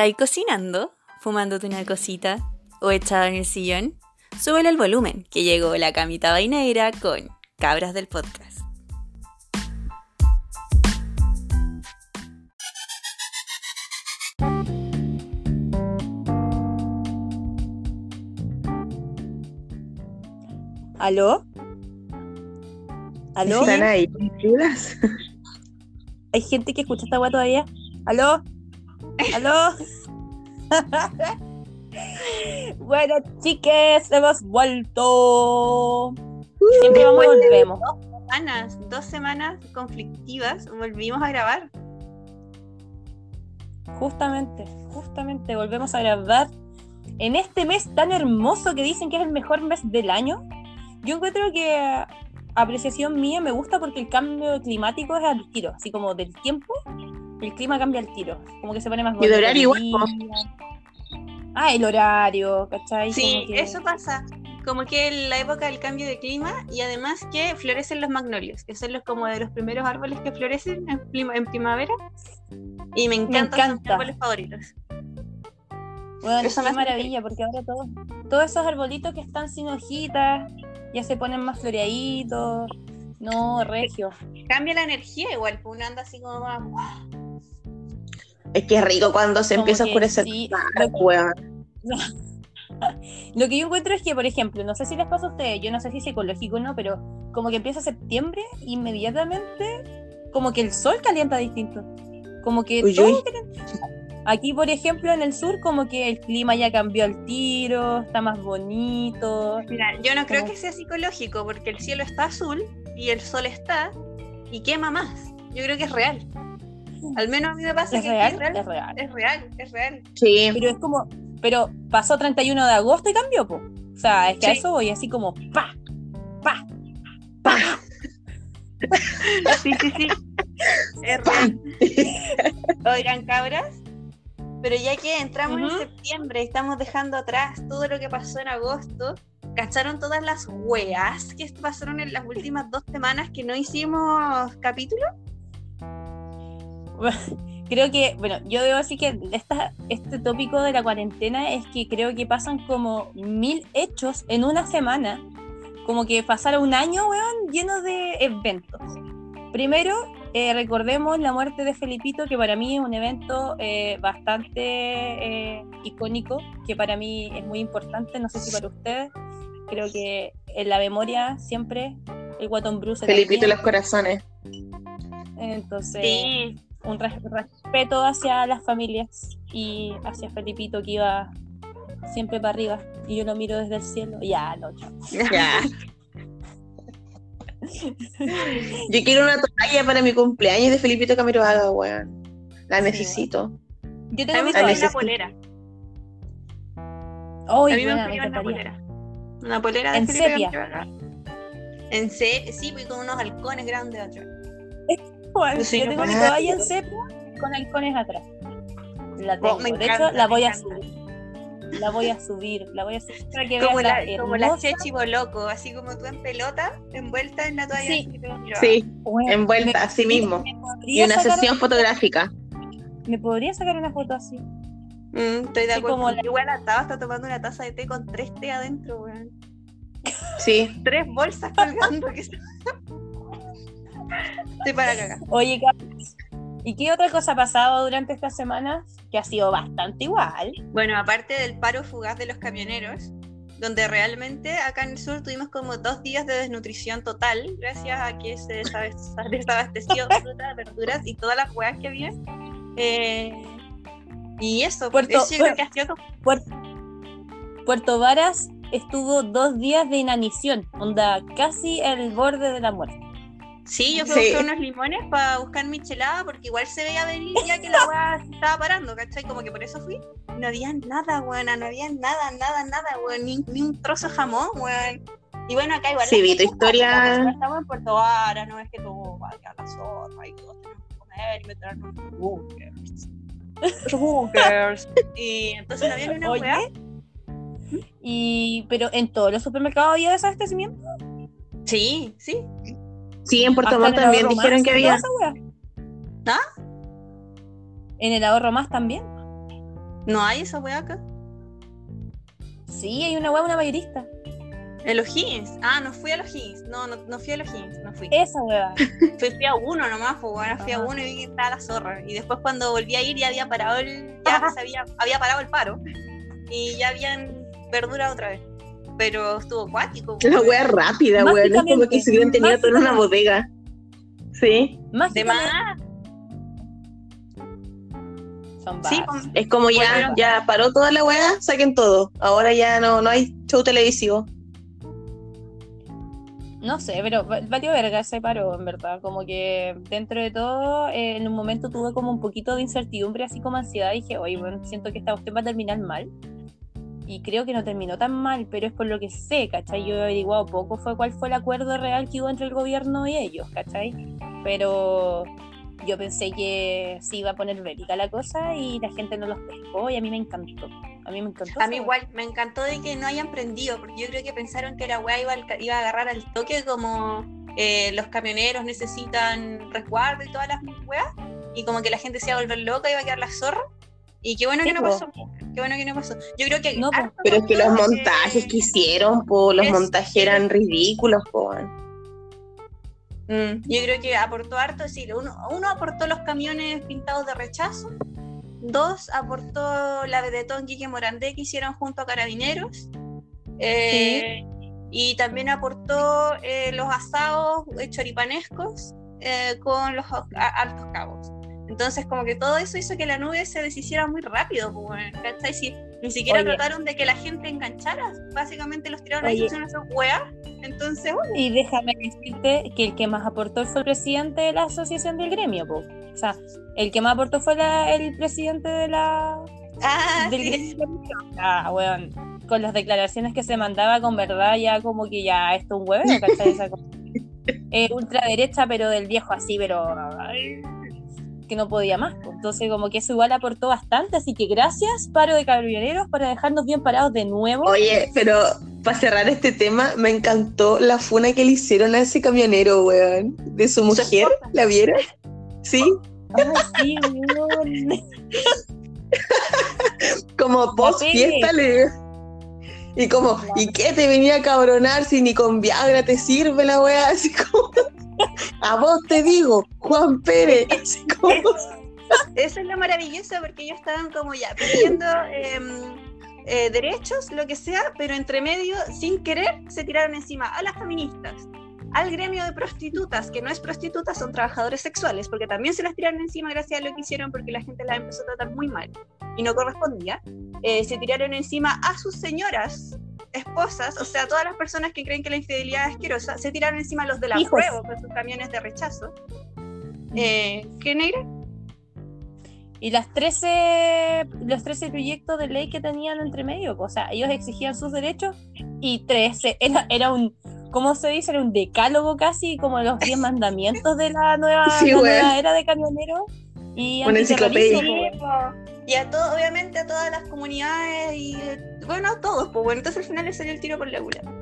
¿Estáis cocinando? ¿Fumándote una cosita? ¿O echado en el sillón? Súbele el volumen, que llegó la camita vainera con Cabras del Podcast. ¿Aló? ¿Aló? ¿Están ahí chulas? ¿Hay gente que escucha esta weá todavía? ¿Aló? ¿Aló? bueno, chiques, hemos vuelto. Siempre vamos y volvemos. semanas, dos semanas conflictivas, volvimos a grabar. Justamente, justamente volvemos a grabar en este mes tan hermoso que dicen que es el mejor mes del año. Yo encuentro que apreciación mía me gusta porque el cambio climático es al tiro, así como del tiempo, el clima cambia al tiro, como que se pone más Y el horario igual. Ah, el horario, ¿cachai? Sí, que- eso pasa. Como que en la época del cambio de clima y además que florecen los magnolios, que son los como de los primeros árboles que florecen en, prima- en primavera. Y me encantan, son mis encanta. árboles favoritos. Bueno, Eso hace maravilla, porque ahora todos, todos esos arbolitos que están sin hojitas ya se ponen más floreaditos. No, regio. Cambia la energía igual, pues uno anda así como más. Es que es rico cuando se Como empieza a oscurecer. sí, Ah, lo que-. Lo que yo encuentro es que, por ejemplo, no sé si les pasa a ustedes, yo no sé si es psicológico o no, pero como que empieza septiembre, inmediatamente, como que el sol calienta distinto. Como que Uy, todo uy. calienta. Aquí, por ejemplo, en el sur, como que el clima ya cambió al tiro, está más bonito. Mira, yo no creo Como- que sea psicológico porque el cielo está azul y el sol está y quema más. Yo creo que es real. Al menos a mí me pasa ¿Es que real? es real. Es real. Es real, es real. Sí. Pero es como, pero pasó 31 de agosto y cambió, po. O sea, es que a Sí. eso voy así como, pa, pa. Sí, sí, sí. Es real. Oigan, cabras. Pero ya que entramos Ujú. en septiembre y estamos dejando atrás todo lo que pasó en agosto, ¿cacharon todas las weas que pasaron en las últimas dos semanas que no hicimos capítulo? Creo que, bueno, yo debo decir que esta, este tópico de la cuarentena es que creo que pasan como mil hechos en una semana. Como que pasaron un año, weón, lleno de eventos. Primero, eh, recordemos la muerte de Felipito, que para mí es un evento eh, bastante eh, icónico, que para mí es muy importante, no sé si para ustedes. Creo que en la memoria siempre el Guatón Bruce. Felipito y los corazones. Entonces, Sí. Un res- respeto hacia las familias y hacia Felipito que iba siempre para arriba y yo lo miro desde el cielo. Ya, no, chao. Ya. Yo quiero una toalla para mi cumpleaños de Felipito Camiroaga, weón. La Sí, necesito. Yo tengo mi una polera. Ay, a mí me buena, me una polera. Una polera de En Felipe sepia. Camiroaga. En se sí, pues con unos halcones grandes atrás. Bueno, Sí, yo tengo mi toalla en sepia con halcones atrás. La tengo. Oh, de encanta, hecho, la voy a subir. La voy a subir, la voy a subir para que Como la, la como la hermosa- Chechi Boloco, así como tú en pelota, envuelta en la toalla Sí. Sí, Bueno, envuelta, me- así mismo. me Y una sesión fotográfica. ¿Me podría sacar una foto así? Mm, estoy de Sí, acuerdo. como la- Igual estaba hasta tomando una taza de té con tres té adentro, weón. Sí. Tres bolsas colgando. que Estoy para cagar. Oye, ¿y qué otra cosa ha pasado durante esta semana? Que ha sido bastante igual. Bueno, aparte del paro fugaz de los camioneros, donde realmente acá en el sur tuvimos como dos días de desnutrición total, gracias a que se desabasteció fruta, verduras y todas las hueás que había. Eh, y eso, Puerto- eso yo creo que ha sido como- Puer- Puerto Varas estuvo dos días de inanición, onda casi al borde de la muerte. Sí, yo fui a Sí. buscar unos limones para buscar mi chelada porque igual se veía venir ya que la weá se estaba parando, ¿cachai? Como que por eso fui. No había nada, weona, no había nada, nada, nada, weón, ni, ni un trozo de jamón, weón. Y bueno, acá igual. Sí, vi tu historia. Estamos en Puerto Vara, no es que tú vayas a la sopa y todos tenemos que comer y meternos en bunkers. bunkers. y entonces no había ni una weá. y pero en todos los supermercados había desabastecimiento. Sí, sí. Sí, en Puerto Montt también dijeron que había. ¿Ah? En el ahorro más también. ¿No hay esa weá acá? Sí, hay una hueá, una mayorista. En los Higgins. Ah, no fui a los Higgins. No, no, no fui a los Higgins, no fui. Esa hueá. Fui, fui a uno nomás, pues bueno, fui a uno y vi que estaba la zorra. Y después cuando volví a ir ya había parado el, ya se había, había parado el paro. Y ya habían verdura otra vez. Pero estuvo acuático. La pues. wea rápida, weón. Es como que si hubieran tenido todo en una bodega. Sí. Más De más. Son Sí, bars. es como ya, Bueno. ya paró toda la weá, saquen todo. Ahora ya no, no hay show televisivo. No sé, pero va- valió verga ese paro, en verdad. Como que dentro de todo, eh, en un momento tuve como un poquito de incertidumbre, así como ansiedad. Dije, oye, bueno, siento que esta cuestión va a terminar mal. Y creo que no terminó tan mal, pero es por lo que sé, ¿cachai? Yo he averiguado poco fue cuál fue el acuerdo real que hubo entre el gobierno y ellos, ¿cachai? Pero yo pensé que se iba a poner bélica la cosa y la gente no los pescó y a mí me encantó. A mí me encantó. A mí igual, me encantó de que no hayan prendido, porque yo creo que pensaron que la weá iba, iba a agarrar al toque como eh, los camioneros necesitan resguardo y todas las weas, y como que la gente se iba a volver loca, iba a quedar la zorra. Y qué bueno Sí, que no pasó. Qué bueno que no pasó. Yo creo que. No, po. Pero es que los montajes que hicieron, po, los es- montajes eran ridículos, po. Mm, yo creo que aportó harto, es decir, uno, uno aportó los camiones pintados de rechazo, dos aportó la vedetón Quique Morandé que hicieron junto a Carabineros, eh, y también aportó eh, los asados eh, choripanescos eh, con los altos cabos. Entonces, como que todo eso hizo que la nube se deshiciera muy rápido, pues, ¿cachai? Si ni siquiera Oye. trataron de que la gente enganchara, básicamente los tiraron ahí, Oye. hicieron esas weas, entonces, bueno, Y déjame decirte que el que más aportó fue el presidente de la asociación del gremio, po. O sea, el que más aportó fue la- el presidente de la ah, del sí. gremio. Ah, weón. Con las declaraciones que se mandaba con verdad, ya como que ya esto es un huevero, ¿cachai? Esa cosa. Eh, ultraderecha, pero del viejo así, pero ay, que no podía más. po. Entonces, como que eso igual aportó bastante. Así que gracias, paro de carabioneros, para dejarnos bien parados de nuevo. Oye, pero para cerrar este tema, me encantó la funa que le hicieron a ese camionero, weón. De su mujer, ¿la vieron? Sí, Ay, sí, weón. como post fiesta le Y como, ¿y qué te venía a cabronar si ni con Viagra te sirve la weá? Así como, a vos te digo, Juan Pérez. Así como, Eso es lo maravilloso porque ellos estaban como ya pidiendo em, eh, derechos, lo que sea, pero entre medio, sin querer, se tiraron encima a las feministas, al gremio de prostitutas, que no es prostitutas, son trabajadores sexuales, porque también se las tiraron encima gracias a lo que hicieron porque la gente las empezó a tratar muy mal y no correspondía. Eh, se tiraron encima a sus señoras esposas, o sea, todas las personas que creen que la infidelidad es asquerosa, se tiraron encima los de la Hijos. prueba con sus camiones de rechazo. Eh, ¿Qué negra? Y las 13, los 13 proyectos de ley que tenían entre medio, o sea, ellos exigían sus derechos y 13, era, era un, ¿cómo se dice? Era un decálogo casi, como los 10 mandamientos de la nueva, Sí, la weón. nueva era de camioneros. Y Una enciclopedia. Y a todo, obviamente a todas las comunidades y bueno, a todos, pues bueno, entonces al final le salió el tiro por la culata.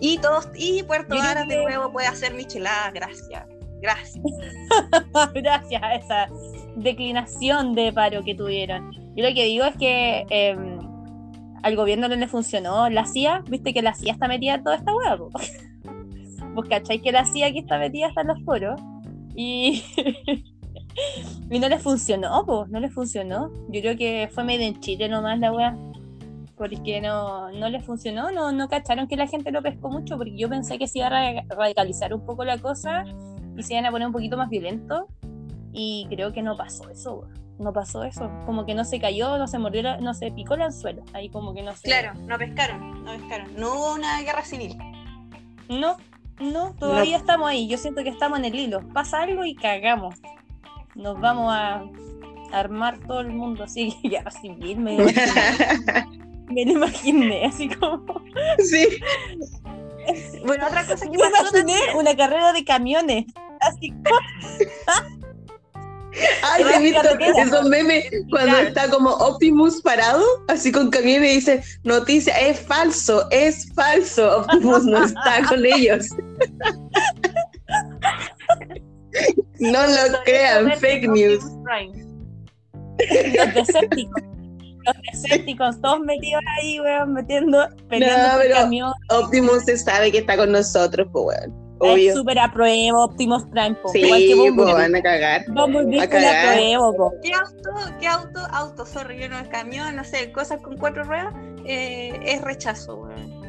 Y todos, y Puerto Varas de nuevo puede hacer micheladas, gracias. Gracias. gracias a esa declinación de paro que tuvieron. Yo lo que digo es que eh, al gobierno no le funcionó. La CIA, viste que la CIA está metida en toda esta hueá. Vos cacháis que la CIA aquí está metida hasta en los foros. Y, y no le funcionó, pues, no le funcionó. Yo creo que fue made en Chile nomás la weá. Porque no, no le funcionó, no, no cacharon que la gente lo pescó mucho, porque yo pensé que se iba a ra- radicalizar un poco la cosa y se iban a poner un poquito más violento. Y creo que no pasó eso, no pasó eso. Como que no se cayó, no se mordió, la- no se picó el anzuelo. Ahí como que no se. Claro, no pescaron, no pescaron. No hubo una guerra civil. No, no, todavía estamos ahí. Yo siento que estamos en el hilo. Pasa algo y cagamos. Nos vamos a armar todo el mundo así. Guerra civil, me lo imaginé, me lo imaginé, así como. sí. Bueno, otra cosa que Me pasó imaginé también- una carrera de camiones. Así como. Ay, ¿te visto esos memes cuando Claro. está como Optimus parado, así con camiones y dice, noticia, es falso, es falso, Optimus no está con ellos. No lo crean, fake news. Los. Los Decepticons todos metidos ahí, weón, metiendo, peleando No, pero- camión. Optimus se sabe que está con nosotros, pues weón. Es Obvio. súper apruebo Optimus Prime, po. Sí, igual que pues van a cagar. Bumblebee a cagar. apruebo, po. ¿Qué auto, qué auto, auto, sorry, yo no es camión, no sé, cosas con cuatro ruedas, eh, es rechazo, weón.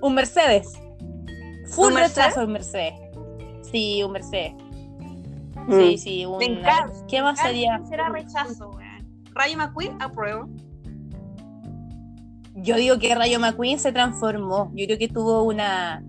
Un Mercedes. Full ¿Un Mercedes? rechazo un Mercedes. Sí, un Mercedes. Mm. Sí, sí, un. ¿Qué más sería? será rechazo, weón. Rayo McQueen, apruebo. Yo digo que Rayo McQueen se transformó. Yo creo que tuvo una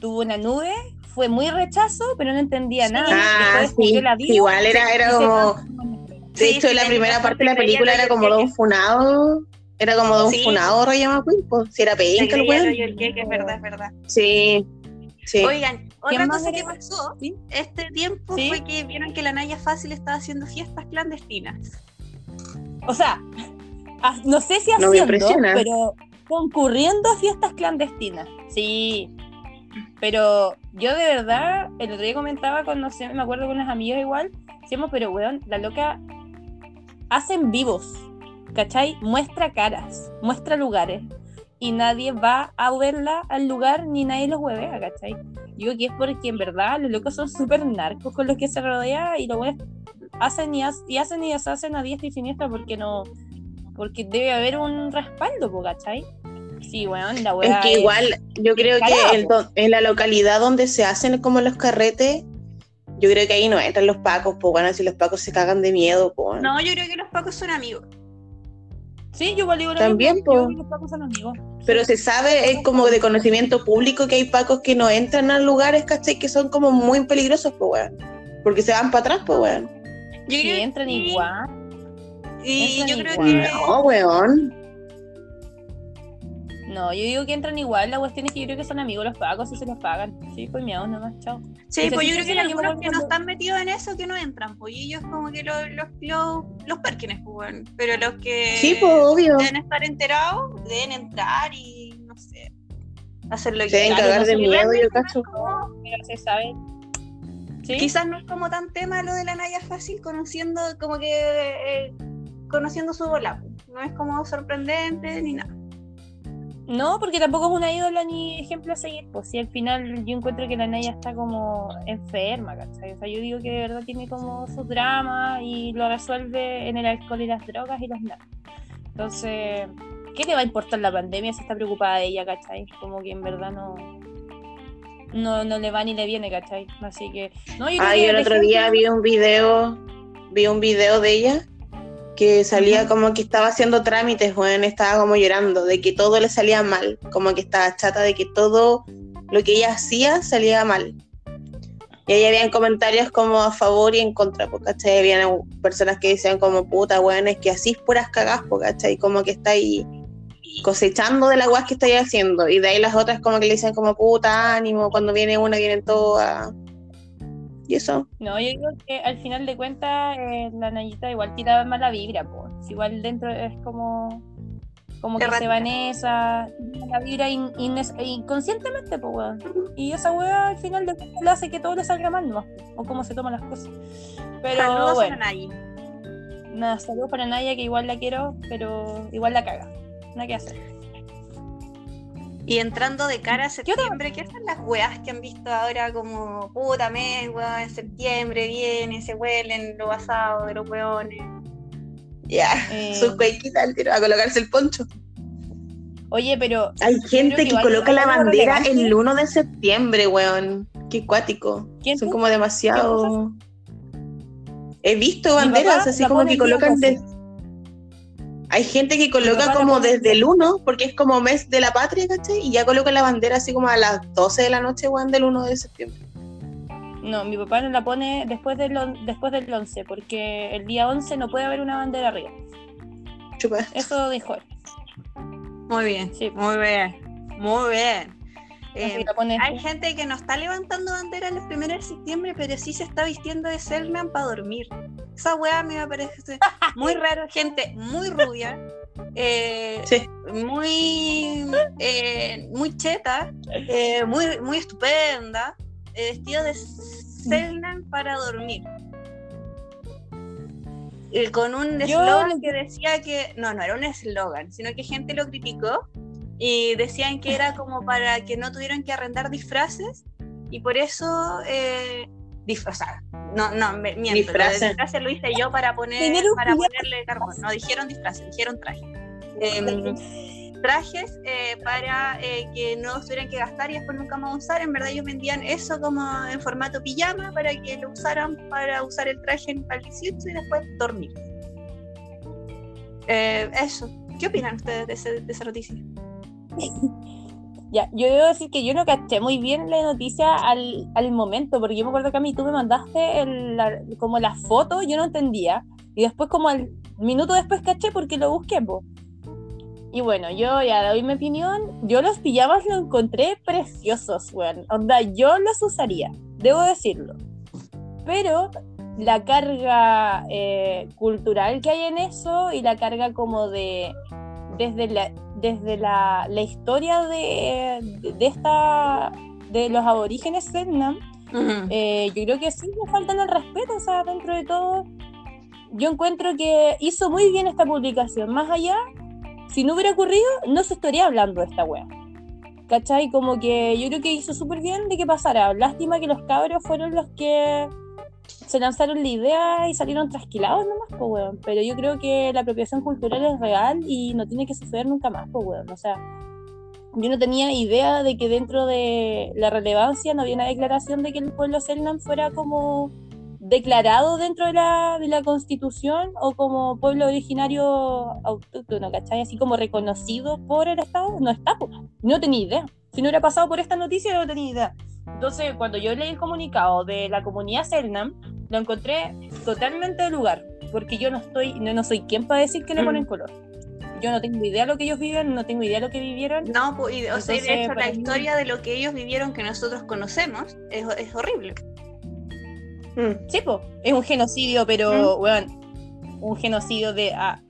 tuvo una nube, fue muy rechazo, pero no entendía nada. Ah, Después sí. la vida Igual era, era como. transformó. De Sí, hecho, sí, la primera parte de la película era como y de el un funado. Era como de un Sí. funado Rayo McQueen, pues. Si era penca el weón. es verdad, es verdad. Sí. Sí. Oigan, otra cosa que pasó ¿Sí? este tiempo ¿Sí? fue que vieron que la Naya Fácil estaba haciendo fiestas clandestinas. O sea, ah, no sé si No haciendo, impresiona. pero concurriendo a fiestas clandestinas. Sí. Pero yo de verdad, el otro día comentaba con, no sé, me acuerdo con unos amigos igual, decíamos, pero weón, la loca hacen vivos, ¿cachai? Muestra caras, muestra lugares. Y nadie va a verla al lugar ni nadie los huevea, ¿cachai? Digo que es porque en verdad los locos son súper narcos con los que se rodea y los buenos hacen y, ha- y hacen y deshacen a diestra y siniestra porque no porque debe haber un respaldo, ¿cachai? Sí, weón, la Es que es- igual, yo creo que el en la localidad donde se hacen como los carretes, yo creo que ahí no entran los pacos, pues bueno, si los pacos se cagan de miedo, pues. No, yo creo que los pacos son amigos. Sí, yo igual digo lo También, mismo, yo que los pacos son amigos. Pero se sabe, es como de conocimiento público que hay pacos que no entran a lugares, ¿cachai? Que son como muy peligrosos, pues weón. Porque se van para atrás, pues weón. Yo Sí, creo que entran sí, igual. Entran yo creo igual. que No, weón. No, yo digo que entran igual, la cuestión es que yo creo que son amigos los pacos y se los pagan. Sí, pues miau nomás, chao. Sí, pues sí, yo creo sí, que sí, hay algunos que no están metidos en eso que no entran, pues y ellos como que los, los, los, los Perkins, pues. Pero los que Sí, pues obvio. deben estar enterados, deben entrar y no sé, hacer lo que Se deben cagar de miedo, yo cacho. Pero se sabe. ¿Sí? Quizás no es como tan tema lo de la Naya fácil, conociendo como que eh, conociendo su bola. pues. No es como sorprendente ni nada. No, porque tampoco es una ídola ni ejemplo a seguir. Pues si al final yo encuentro que la Naya está como enferma, ¿cachai? O sea, yo digo que de verdad tiene como su drama y lo resuelve en el alcohol y las drogas y los narcos. Entonces, ¿qué le va a importar la pandemia si está preocupada de ella, ¿cachai? Como que en verdad no. No, no le va ni le viene, ¿cachai? Así que. No, yo Ah, el otro ejemplo- día vi un video, vi un video de ella que salía como que estaba haciendo trámites, weón, estaba como llorando, de que todo le salía mal, como que estaba chata de que todo lo que ella hacía salía mal. Y ahí habían comentarios como a favor y en contra, ¿cachai? Habían personas que decían como, puta, weón, es que así es puras cagas, pues, ¿cachai? Como que está ahí cosechando de la guas que estáis haciendo. Y de ahí las otras como que le dicen como, puta, ánimo, cuando viene una, vienen todas. Y eso. No, yo digo que al final de cuentas eh, la Nayita igual tira mala vibra, pues. Igual dentro es como como que se Errática. va en esa la vibra in- inconscientemente, pues weón. Y esa weá al final de cuentas le hace que todo le salga mal, ¿no? O cómo se toman las cosas. Pero Saludos bueno, a Nayi. nada, saludos para Naya que igual la quiero, pero igual la caga. Nada que hacer. Y entrando de cara a septiembre, ¿qué son las weas que han visto ahora como puta mes, weón, en septiembre viene, se huelen los asados de los weones? Ya, Eh, sus cuequitas al tiro a colocarse el poncho. Oye, pero Hay gente que coloca la bandera relevante. el 1 de septiembre, weón. Qué cuático. ¿quién Son tú? como demasiado. He visto banderas así como que colocan. 12. de- Hay gente que coloca como desde el día 1, porque es como mes de la patria, ¿cachai? Y ya colocan la bandera así como a las 12 de la noche, weón, del 1 de septiembre. No, mi papá no la pone después del, on- después del 11, porque el día 11 no puede haber una bandera arriba. Chupa. Eso dijo él. Muy bien, Sí. muy bien, muy bien. Eh, pone hay gente que no está levantando bandera los primeros de septiembre, pero sí se está vistiendo de Selman para dormir. Esa weá me parece muy raro. Gente muy rubia, eh, Sí. muy, eh, muy cheta, eh, muy, muy estupenda, vestido de Selman para dormir. eh, con un eslogan lo que decía que, no, no era un eslogan, sino que gente lo criticó y decían que era como para que no tuvieran que arrendar disfraces y por eso, eh, sea, no, no, me, miento, lo de Disfraces. disfraces lo hice yo para, poner, para ponerle carbón, no dijeron disfraces, dijeron trajes. Em, trajes eh, para eh, que no tuvieran que gastar y después nunca más usar. En verdad ellos vendían eso como en formato pijama para que lo usaran para usar el traje en para el 18 y después dormir. Eh, eso. ¿Qué opinan ustedes de, ese- de esa noticia? Ya, yo debo decir que yo no caché muy bien la noticia al, al momento, porque yo me acuerdo que a mí tú me mandaste el- la- como la foto, yo no entendía, y después como al minuto después caché porque lo busqué, po. Y bueno, yo ya doy mi opinión, yo los pijamas los encontré preciosos, weón, onda, yo los usaría, debo decirlo. Pero la carga eh, cultural que hay en eso y la carga como de desde la desde la, la historia de, de, de esta de los aborígenes Selknam, eh, yo creo que sí le faltan el respeto, o sea, dentro de todo, yo encuentro que hizo muy bien esta publicación. Más allá, si no hubiera ocurrido, no se estaría hablando de esta wea. ¿Cachai? Como que yo creo que hizo súper bien de que pasara. Lástima que los cabros fueron los que se lanzaron la idea y salieron trasquilados nomás, pues, weón. Pero yo creo que la apropiación cultural es real y no tiene que suceder nunca más, pues, weón. O sea, yo no tenía idea de que dentro de la relevancia no había una declaración de que el pueblo Selknam fuera como declarado dentro de la, de la constitución o como pueblo originario autóctono, ¿cachai? Así como reconocido por el Estado, no está. No tenía idea. Si no hubiera pasado por esta noticia, no tenía idea. Entonces, cuando yo leí el comunicado de la comunidad Selknam, lo encontré totalmente de lugar, porque yo no estoy, no, no soy quien para decir que le Mm. ponen color. Yo no tengo idea de lo que ellos viven, no tengo idea de lo que vivieron. No, pues, y, o sea, de hecho la mí- historia de lo que ellos vivieron que nosotros conocemos es, es horrible. Mm. Sí, po, es un genocidio, pero, weón, un genocidio de ah,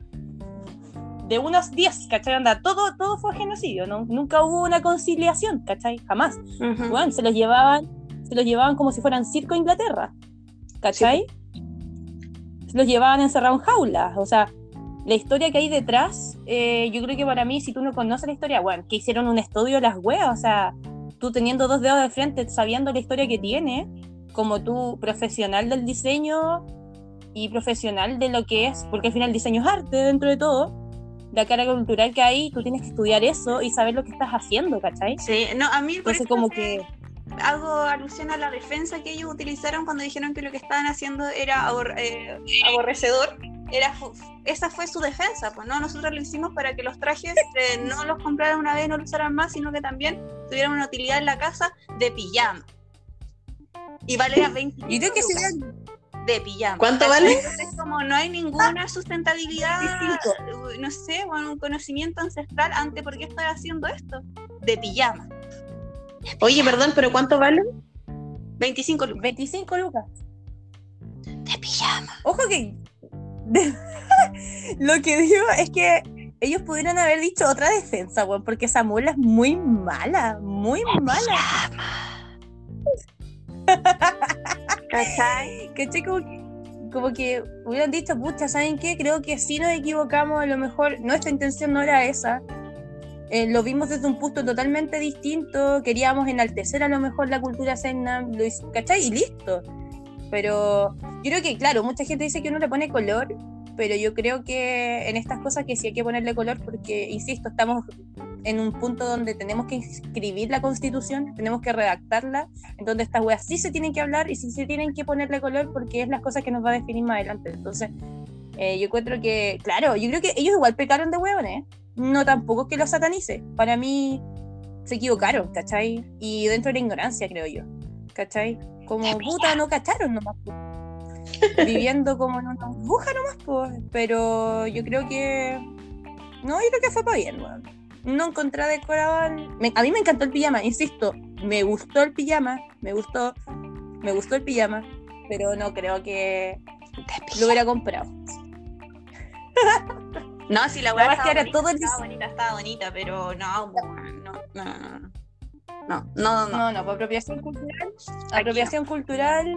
de unos 10, ¿cachai? Anda, todo, todo fue genocidio, ¿no? nunca hubo una conciliación, ¿cachai? Jamás. Ujú. Weón, se los llevaban, se los llevaban como si fueran circo a Inglaterra, ¿cachai? Se los llevaban encerrados en jaulas, o sea, la historia que hay detrás, eh, yo creo que para mí, si tú no conoces la historia, bueno, que hicieron un estudio de las weas, o sea, tú teniendo dos dedos de frente, sabiendo la historia que tiene, como tú profesional del diseño y profesional de lo que es, porque al final el diseño es arte dentro de todo, la carga cultural que hay, tú tienes que estudiar eso y saber lo que estás haciendo, ¿cachai? Sí, no, a mí por Entonces como que... hago alusión a la defensa que ellos utilizaron cuando dijeron que lo que estaban haciendo era abor- eh, aborrecedor. Era esa fue su defensa, pues no, nosotros lo hicimos para que los trajes eh, no los compraran una vez y no los usaran más, sino que también tuvieran una utilidad en la casa de pijama. Y valía 20 Yo creo que sería de pijama. ¿Cuánto ¿Cachai? vale? Entonces, como no hay ninguna sustentabilidad, uh, no sé, bueno, un conocimiento ancestral ante por qué estoy haciendo esto, de pijama. Oye, perdón, pero ¿cuánto vale? 25 lucas. 25 lucas. De pijama. Ojo que lo que digo es que ellos pudieran haber dicho otra defensa, weón, porque esa mula es muy mala, muy mala. ¿Cachai? ¿Cachai? Como que, como que hubieran dicho, pucha, ¿saben qué? Creo que sí nos equivocamos, a lo mejor nuestra intención no era esa. Eh, lo vimos desde un punto totalmente distinto, queríamos enaltecer a lo mejor la cultura hizo- ¿cachai? Y listo. Pero yo creo que, claro, mucha gente dice que uno le pone color, pero yo creo que en estas cosas que sí hay que ponerle color porque, insisto, estamos en un punto donde tenemos que escribir la constitución, tenemos que redactarla, en donde estas weas sí se tienen que hablar y sí se tienen que ponerle color porque es las cosas que nos va a definir más adelante. Entonces, eh, yo encuentro que, claro, yo creo que ellos igual pecaron de hueones, no tampoco que los satanice, para mí se equivocaron, ¿cachai? Y dentro de la ignorancia, creo yo, ¿cachai? Como puta, no cacharon nomás. Viviendo como en una burbuja nomás, pues. Pero yo creo que. No, yo creo que fue para bien, weón. No encontré el- me- A mí me encantó el pijama, insisto. Me gustó el pijama, me gustó. Me gustó el pijama, pero no creo que lo hubiera comprado. No, si la weá estaba bonita, todo el estaba bonita, estaba bonita, pero no, no, no, no, no. No, no, no. No, no, apropiación cultural. Apropiación cultural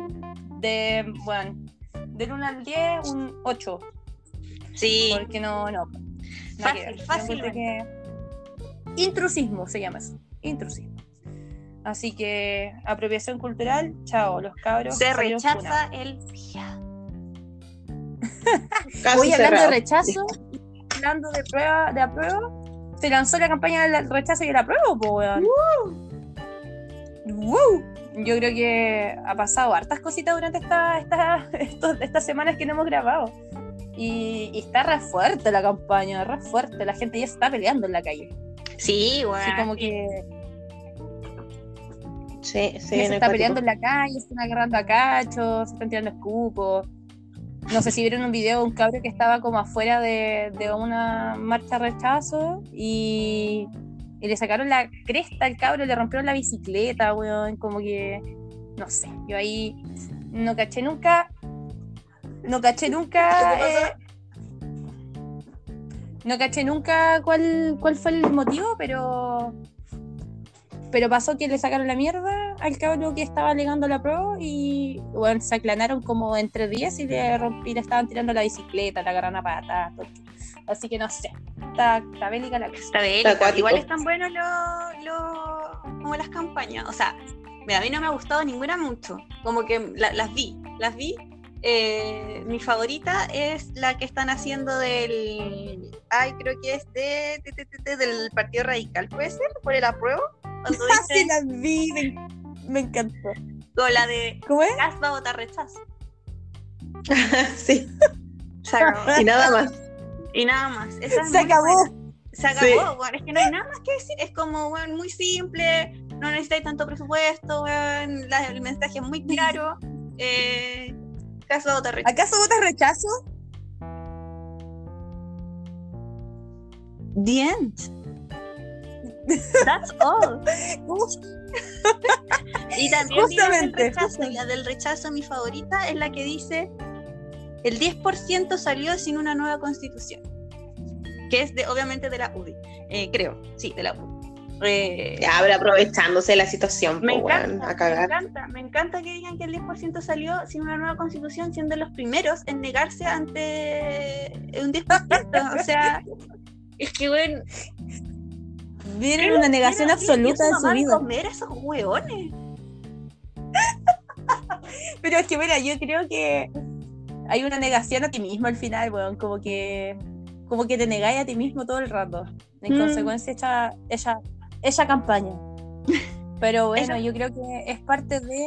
de, bueno, Del 1 al 10, un 8. Sí, Porque no, no. Fácil, que- Intrusismo se llama eso. Intrusismo. Así que apropiación cultural, chao, los cabros. se rechaza el día. Oye, hablando cerrado. de rechazo, hablando de prueba, de aprueba, se lanzó la campaña del rechazo y el apruebo, po, weón. ¡Woo! Yo creo que ha pasado hartas cositas durante esta, esta, estos- estas semanas que no hemos grabado. Y, y está re fuerte la campaña, re fuerte. La gente ya se está peleando en la calle. Sí, Así bueno. como que Sí, sí, se está peleando en la calle, se están agarrando a cachos, se están tirando escupos. No sé si vieron un video de un cabro que estaba como afuera de, de una marcha rechazo y, y le sacaron la cresta al cabro, le rompieron la bicicleta, weón, como que, no sé, yo ahí no caché nunca, no caché nunca, eh, no caché nunca cuál, cuál fue el motivo, pero pero pasó que le sacaron la mierda al cabro que estaba alegando la pro y bueno, se aclanaron como entre 10 y le, romp- y le estaban tirando la bicicleta, la agarraron a patadas, todo. Así que no sé, está, está bélica la cosa. Está bélica. Igual están buenos los, los- como las campañas. O sea, mira, a mí no me ha gustado ninguna mucho. Como que la- las vi, las vi. Eh, mi favorita es la que están haciendo del. Ay, creo que es de, de- de- de- de- del Partido Radical, ¿puede ser? Por el apruebo. Cuando Así dicen, la vi, me, me encantó. o la de ¿Cómo es? Gas va a votar rechazo. sí, y nada más. Y nada más. Esa Se acabó. Se acabó, Sí. weón. Es que no hay nada más que decir. Es como, weón, muy simple. No necesitáis tanto presupuesto, weón. la- el mensaje es muy claro. Eh, ¿Acaso votas rechazo? The end. That's all. Y también vi la del Justamente, rechazo. Y la del rechazo, mi favorita, es la que dice: el 10% salió sin una nueva constitución. Que es de, obviamente de la UDI. Eh, creo, sí, de la UDI. Eh, Ya, pero aprovechándose la situación, Me po, weón, encanta, a me cagar. encanta, me encanta que digan que el 10% salió sin una nueva constitución, siendo los primeros en negarse ante un 10%. o sea, es que, bueno, Vienen una negación absoluta de su vida. comer a esos hueones. Pero es que, mira, yo creo que hay una negación a ti mismo al final, weón. Como que, como que te negáis a ti mismo todo el rato. En Mm. consecuencia, esa, esa, esa campaña. Pero bueno, yo creo que es parte de.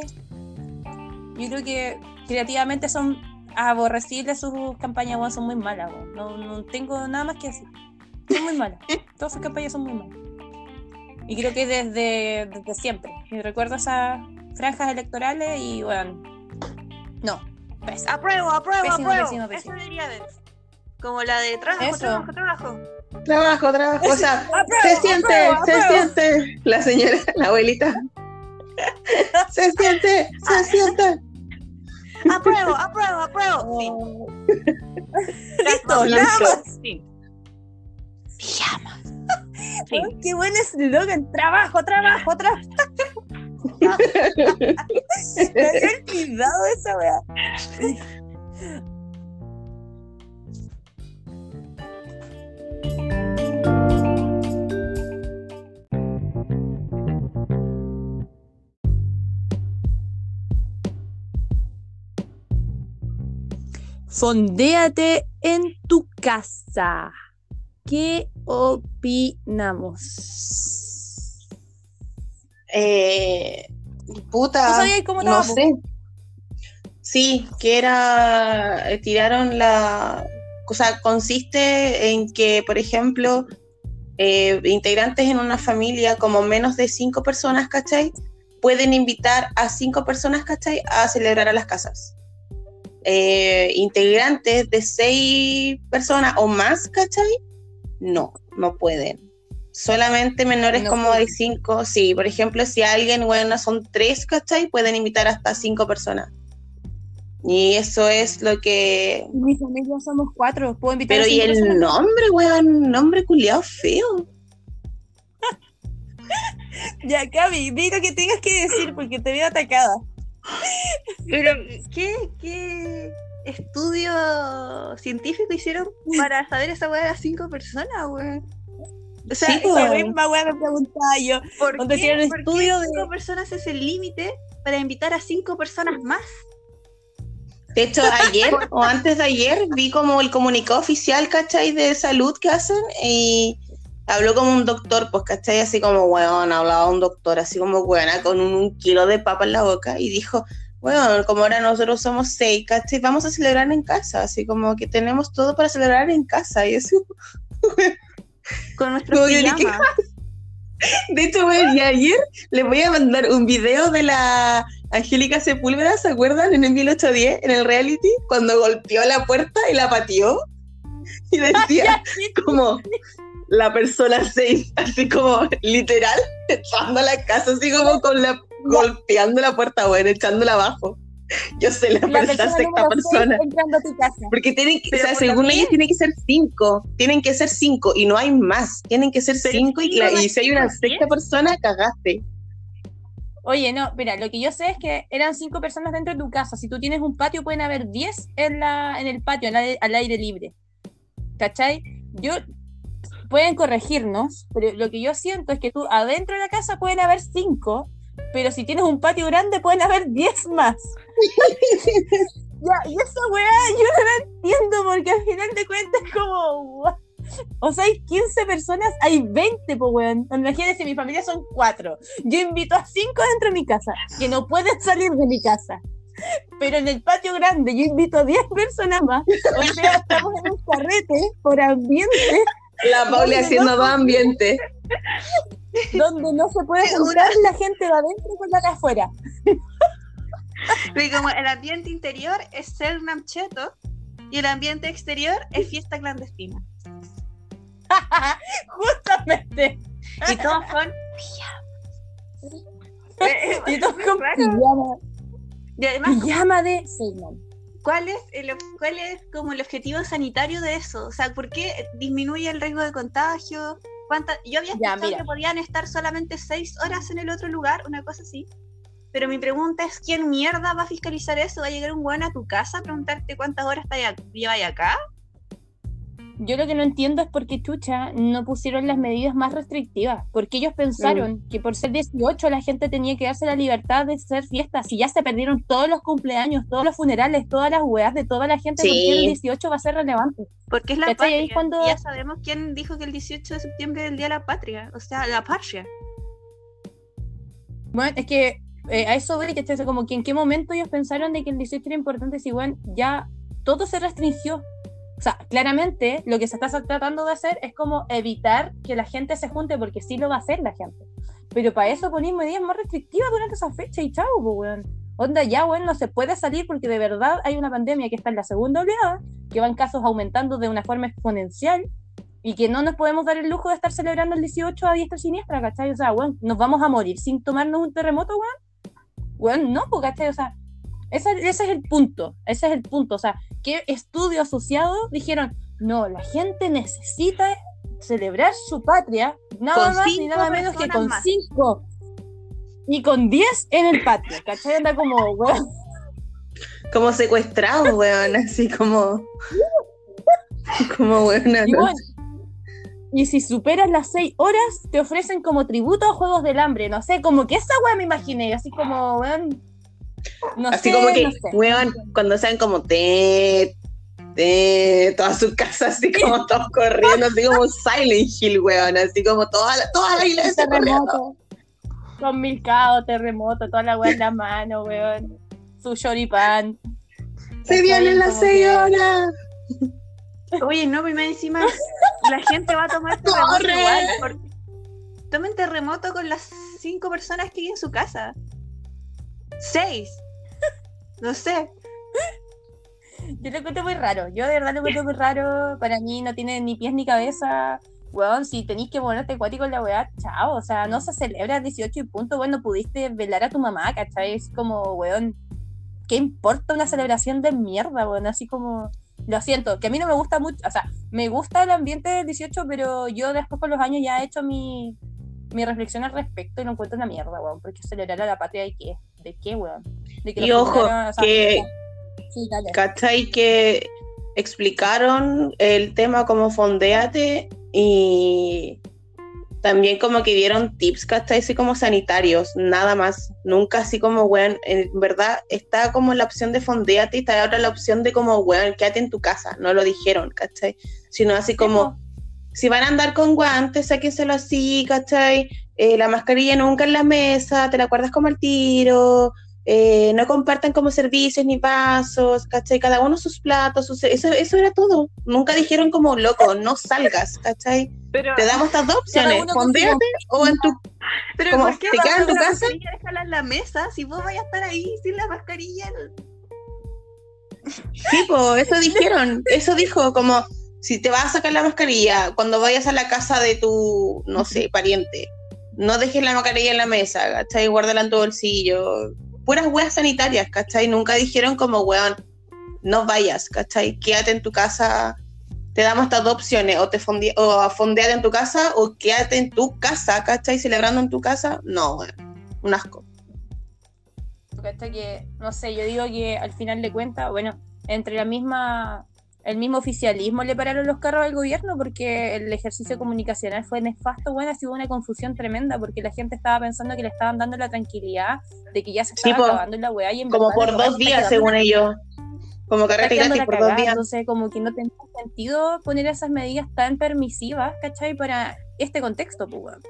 Yo creo que creativamente son aborrecibles sus campañas. Son muy malas. No, no tengo nada más que decir. Son muy malas. Todas sus campañas son muy malas. Y creo que desde, desde siempre. Y recuerdo esas franjas electorales y, bueno, no, pésimo. Apruebo, apruebo, Pésimo, apruebo. pésimo, Eso pésimo. debería haber. Como la de trabajo, Eso. trabajo, trabajo. Trabajo, trabajo. O sea, Apruebo, se siente, apruebo, se apruebo. siente. La señora, la abuelita. Se siente, se siente. Apruebo, apruebo, apruebo. Sí. Oh. Listo, Listo. nada más. Sí. Pijama. Sí. Oh, Qué buen eslogan. Trabajo, trabajo, trabajo. Me había olvidado esa weá. Fondéate en tu casa. ¿Qué opinamos? Eh, puta. ¿Tú sabías cómo no sé. Sí, que era. eh, Tiraron la. O sea, consiste en que, por ejemplo, eh, integrantes en una familia como menos de cinco personas, ¿cachai? Pueden invitar a cinco personas, ¿cachai? A celebrar a las casas. Eh, integrantes de seis personas o más, ¿cachai? No, no pueden. Solamente menores No como de cinco, sí. Por ejemplo, si alguien, bueno, son tres, ¿cachai? Pueden invitar hasta cinco personas. Y eso es lo que... Mi familia somos cuatro. ¿Puedo invitar Pero a y el personas? nombre, weón, nombre culiado feo. Ya, Cami, di lo que tengas que decir porque te veo atacada. Pero, ¿qué? ¿Qué? estudio científico hicieron para saber esa weá de las cinco personas, weón? O sea, Sí, esa esa weá, misma weá me preguntaba yo. ¿por qué, el por qué estudio de- cinco personas es el límite para invitar a cinco personas más? De hecho, ayer o antes de ayer vi como el comunicado oficial, ¿cachai? De salud que hacen y habló como un doctor, pues, ¿cachai? Así como, weón, hablaba un doctor, así como, weón, con un, un kilo de papa en la boca y dijo, weón, como ahora nosotros somos seis, ¿cachai? Vamos a celebrar en casa, así como que tenemos todo para celebrar en casa y eso. Con nuestros pijamas. De hecho, weón, y ayer les voy a mandar un video de la Angélica Sepúlveda, ¿se acuerdan? En el 1810, en el reality, cuando golpeó la puerta y la pateó. Y decía como la persona 6, así como literal, echando la casa, así como con la golpeando la puerta, weón, echándola abajo. Yo sé la, La persona sexta persona. entrando a tu casa. Porque tienen que, o sea, según ellos menos- tienen que ser cinco, tienen que ser cinco y no hay más, tienen que ser Pero cinco y, la- y si hay una sexta persona, cagaste. Oye, no, mira, lo que yo sé es que eran cinco personas dentro de tu casa. Si tú tienes un patio, pueden haber diez en, la, en el patio, al aire, al aire libre. ¿Cachai? Yo, pueden corregirnos, pero lo que yo siento es que tú adentro de la casa pueden haber cinco, pero si tienes un patio grande pueden haber diez más. ya, y esa weá yo no la entiendo porque al final de cuentas es como... what? O sea, hay 15 personas, hay 20, pues, weón. Imagínense, mi familia son cuatro. Yo invito a cinco dentro de mi casa, que no pueden salir de mi casa. Pero en el patio grande yo invito a 10 personas más. O sea, estamos en un carrete por ambiente La Pauli ¿Dónde haciendo dos ambientes. donde no se puede juntar la gente de adentro con la de afuera. Porque como el ambiente interior es ser cheto y el ambiente exterior es fiesta clandestina. Justamente. Y todos son pijamas. Y todo con Claro. pijama, Y además, pijama de Seymour. ¿cuál es, el, ¿cuál es como el objetivo sanitario de eso? O sea, ¿por qué disminuye el riesgo de contagio? ¿Cuánta- Yo había escuchado que podían estar solamente seis horas en el otro lugar, una cosa así. Pero mi pregunta es, ¿quién mierda va a fiscalizar eso? ¿Va a llegar un weón a tu casa a preguntarte cuántas horas lleváis acá? Yo lo que no entiendo es por qué Chucha no pusieron las medidas más restrictivas. Porque ellos pensaron que por ser 18 la gente tenía que darse la libertad de hacer fiestas. Si ya se perdieron todos los cumpleaños, todos los funerales, todas las weas de toda la gente, Sí. ¿por qué el 18 va a ser relevante? Porque es la patria. cuando- ya sabemos quién dijo que el 18 de septiembre es el Día de la Patria. O sea, la patria. Bueno, es que eh, a eso voy, que como que en qué momento ellos pensaron de que el 18 era importante si, bueno, ya todo se restringió. O sea, claramente lo que se está tratando de hacer es como evitar que la gente se junte, porque sí lo va a hacer la gente. Pero para eso ponéis medidas más restrictivas durante esa fecha y chao, pues, weón. Onda, ya, weón, no se puede salir porque de verdad hay una pandemia que está en la segunda oleada, que van casos aumentando de una forma exponencial y que no nos podemos dar el lujo de estar celebrando el 18 a diestra siniestra, ¿cachai? O sea, weón, nos vamos a morir sin tomarnos un terremoto, weón. Weón, no, pues, ¿cachai? O sea, ese, ese es el punto, ese es el punto. O sea, ¿qué estudio asociado dijeron? No, la gente necesita celebrar su patria, nada Con más ni nada menos que con más. cinco y con diez en el patio, ¿cachai? Anda como, weón, Como secuestrado, weón, así como. Como weón. y bueno, y si superas las seis horas, te ofrecen como tributo a Juegos del Hambre, no sé, como que esa weá me imaginé, así como, weón, no Así sé, como que, no sé. weón, cuando sean como te, te, toda su casa así como todos corriendo, así como Silent Hill, weón, así como toda la, toda la iglesia corriendo. terremoto. Con mil caos, terremoto, toda la weá en la mano, weón. Su choripán. Se seis que- horas. Oye, no, primero encima la gente va a tomar terremoto igual. porque- Tomen terremoto con las cinco personas que hay en su casa. Seis. No sé. Yo lo encuentro muy raro. Yo de verdad lo encuentro muy raro. Para mí no tiene ni pies ni cabeza. Weón, si tenéis que ponerte acuático en la weá, chao. O sea, no se celebra el 18 y punto. Bueno, pudiste velar a tu mamá, ¿cachai? Es como, weón, ¿qué importa una celebración de mierda, weón? Así como, lo siento, que a mí no me gusta mucho. O sea, me gusta el ambiente del 18, pero yo después con los años ya he hecho mi, mi reflexión al respecto y lo encuentro una mierda, weón. Porque celebrar a la patria de qué? ¿De qué, weón? De que Y ojo, fundaron, o sea, que Sí. ¿Cachai? Que explicaron el tema como fondéate y también como que dieron tips, ¿cachai? Así como sanitarios, nada más. Nunca así como, weón, en verdad está como la opción de fondéate y está otra la opción de como, weón, quédate en tu casa. No lo dijeron, ¿cachai? Sino así como, si van a andar con guantes, sáquenselo así, ¿cachai? Eh, la mascarilla nunca en la mesa, te la guardas como al tiro, eh, no compartan como servicios ni vasos, ¿cachai? Cada uno sus platos, sus- eso, eso era todo. Nunca dijeron como, loco, no salgas, ¿cachai? Pero, Te damos estas dos opciones, fondéate o en tu... pero como, ¿por qué ¿te quedas en tu la casa? déjala en la mesa si vos vais a estar ahí sin la mascarilla? Sí, po, eso dijeron, eso dijo, como, si te vas a sacar la mascarilla cuando vayas a la casa de tu, no sé, pariente, no dejes la mascarilla en la mesa, ¿cachai? Guárdala en tu bolsillo. Puras weas sanitarias, ¿cachai? Nunca dijeron como, weón, no vayas, ¿cachai? Quédate en tu casa. Te damos estas dos opciones, o te fondi o fondeate en tu casa o quédate en tu casa, ¿cachai? Celebrando en tu casa, no, weón, un asco. que, no sé, yo digo que al final de cuentas, bueno, entre la misma, el mismo oficialismo le pararon los carros al gobierno porque el ejercicio comunicacional fue nefasto, bueno, así hubo una confusión tremenda porque la gente estaba pensando que le estaban dando la tranquilidad de que ya se Sí, estaba po. acabando la weá y en Como verdad por dos días, según ellos. Como carrete gratis por dos días. entonces como que no tenía sentido poner esas medidas tan permisivas, ¿cachai? Para este contexto, pues, weón.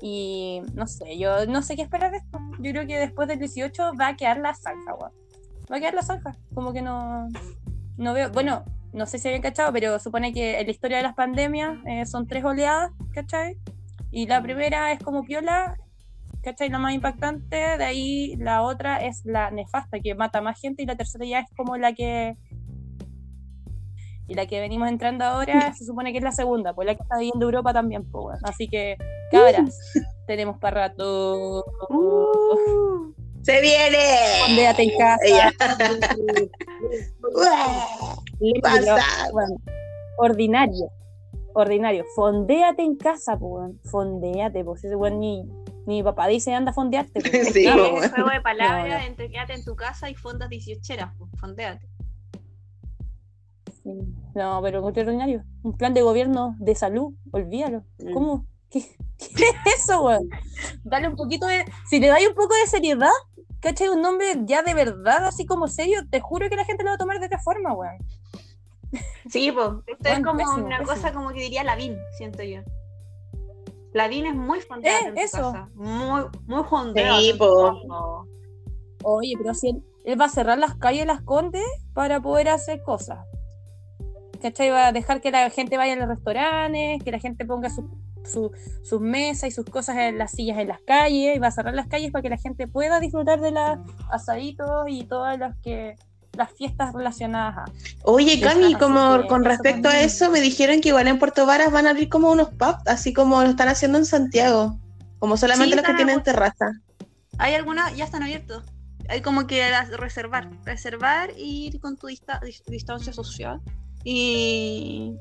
Y no sé, yo no sé qué esperar de esto. Yo creo que después del 18 va a quedar la zanja, weón. Va a quedar la zanja. Como que no, no veo, bueno, no sé si habían cachado, pero supone que en la historia de las pandemias eh, son tres oleadas, ¿cachai? Y la primera es como piola, ¿cachai? La más impactante, de ahí la otra es la nefasta, que mata más gente, y la tercera ya es como la que... Y la que venimos entrando ahora se supone que es la segunda, pues la que está viviendo Europa también, pues bueno. Así que, cabras, tenemos para rato. Uh, ¡Se viene! Quédate en casa. Pasa? bueno, ordinario. Ordinario. Fondéate en casa, pues, weón. Fondéate, pues ese weón ni, ni mi papá dice anda a fondearte. pues. Sí, po, Es weón. un juego de palabras No, no. entre quédate en tu casa y fondas 18 pues, fondeate. sí. No, pero encontré ordinario. Un plan de gobierno de salud, olvídalo. Mm. ¿Cómo? ¿Qué, qué es eso, weón? Dale un poquito de. Si le dais un poco de seriedad, ¿cachai? Un nombre ya de verdad, así como serio, te juro que la gente lo va a tomar de otra forma, weón. Sí, pues. Esto es como pésimo, una pésimo. cosa como que diría Lavín, siento yo. Lavín es muy fondeado Eh, en eso. casa. Muy, muy fondeado. Sí, po. Oye, pero si él, él va a cerrar las calles de las Condes para poder hacer cosas. ¿Cachai? Va a dejar que la gente vaya a los restaurantes, que la gente ponga su- su- sus mesas y sus cosas en las sillas en las calles, y va a cerrar las calles para que la gente pueda disfrutar de los asaditos y todas las que las fiestas relacionadas a. Oye, Cami, como que con respecto a eso, me dijeron que igual en Puerto Varas van a abrir como unos pubs, así como lo están haciendo en Santiago. Como solamente Sí, los que tienen terraza. Hay algunas, ya están abiertos. Hay como que las- reservar. Reservar y ir con tu dista- dis- distancia social. Y.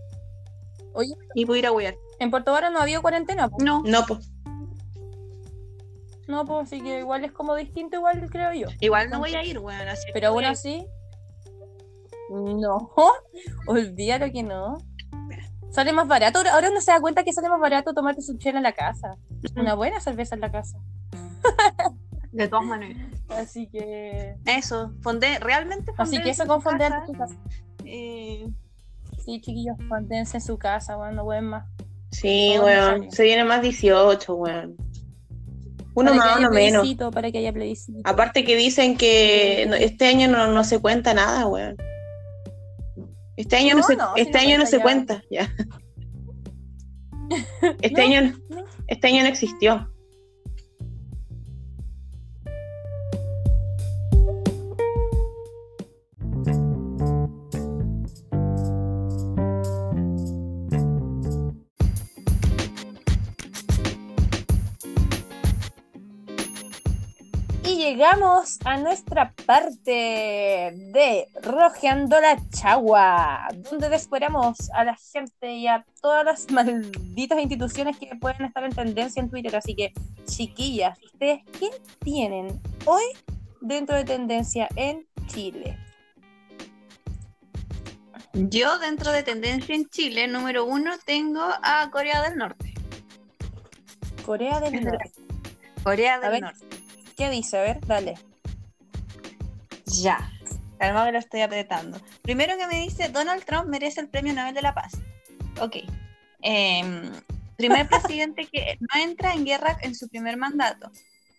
Oye. Y poder ir a huear. En Puerto Vara no había cuarentena, po. No, No, pues. no, pues así que igual es como distinto, igual creo yo. igual no voy a ir, weón. así Pero aún así, no, olvídalo que no. Sale más barato. Ahora- uno se da cuenta que sale más barato tomarte su chela en la casa. Una buena cerveza en la casa. De todas maneras. Así que. Eso, fonde, realmente Así fondeate que eso con en tu casa. eh, Sí, chiquillos, fondense en su casa, bueno, no pueden más. Sí, weón. Se viene más 18, weón. Uno Para más, uno menos. Para que haya plebiscito. Aparte que dicen que no- este año no, no se cuenta nada, weón. Este año no, No, se, no, este año no se ya. cuenta, ya. Este año no. este año no existió. Y llegamos a nuestra parte de Rojeando la Chagua, donde descueramos a la gente y a todas las malditas instituciones que pueden estar en tendencia en Twitter. Así que, chiquillas, ¿ustedes qué tienen hoy dentro de tendencia en Chile? Yo dentro de tendencia en Chile, número uno, tengo a Corea del Norte. Corea del Norte. Corea del. Norte. ¿Qué dice? A ver, dale. Ya. Calma que lo estoy apretando. Primero que me dice, Donald Trump merece el Premio Nobel de la Paz. Ok. Em, primer presidente que no entra en guerra en su primer mandato.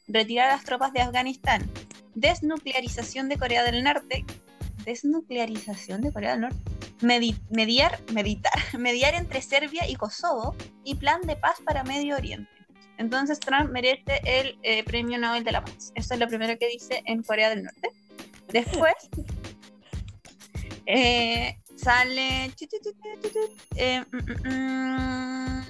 Retirar a las tropas de Afganistán. Desnuclearización de Corea del Norte. Desnuclearización de Corea del Norte. Medi- mediar, meditar, mediar entre Serbia y Kosovo y plan de paz para Medio Oriente. Entonces Trump merece el eh, Premio Nobel de la Paz. Eso es lo primero que dice en Corea del Norte. Después eh, sale eh, mm, mm, mm.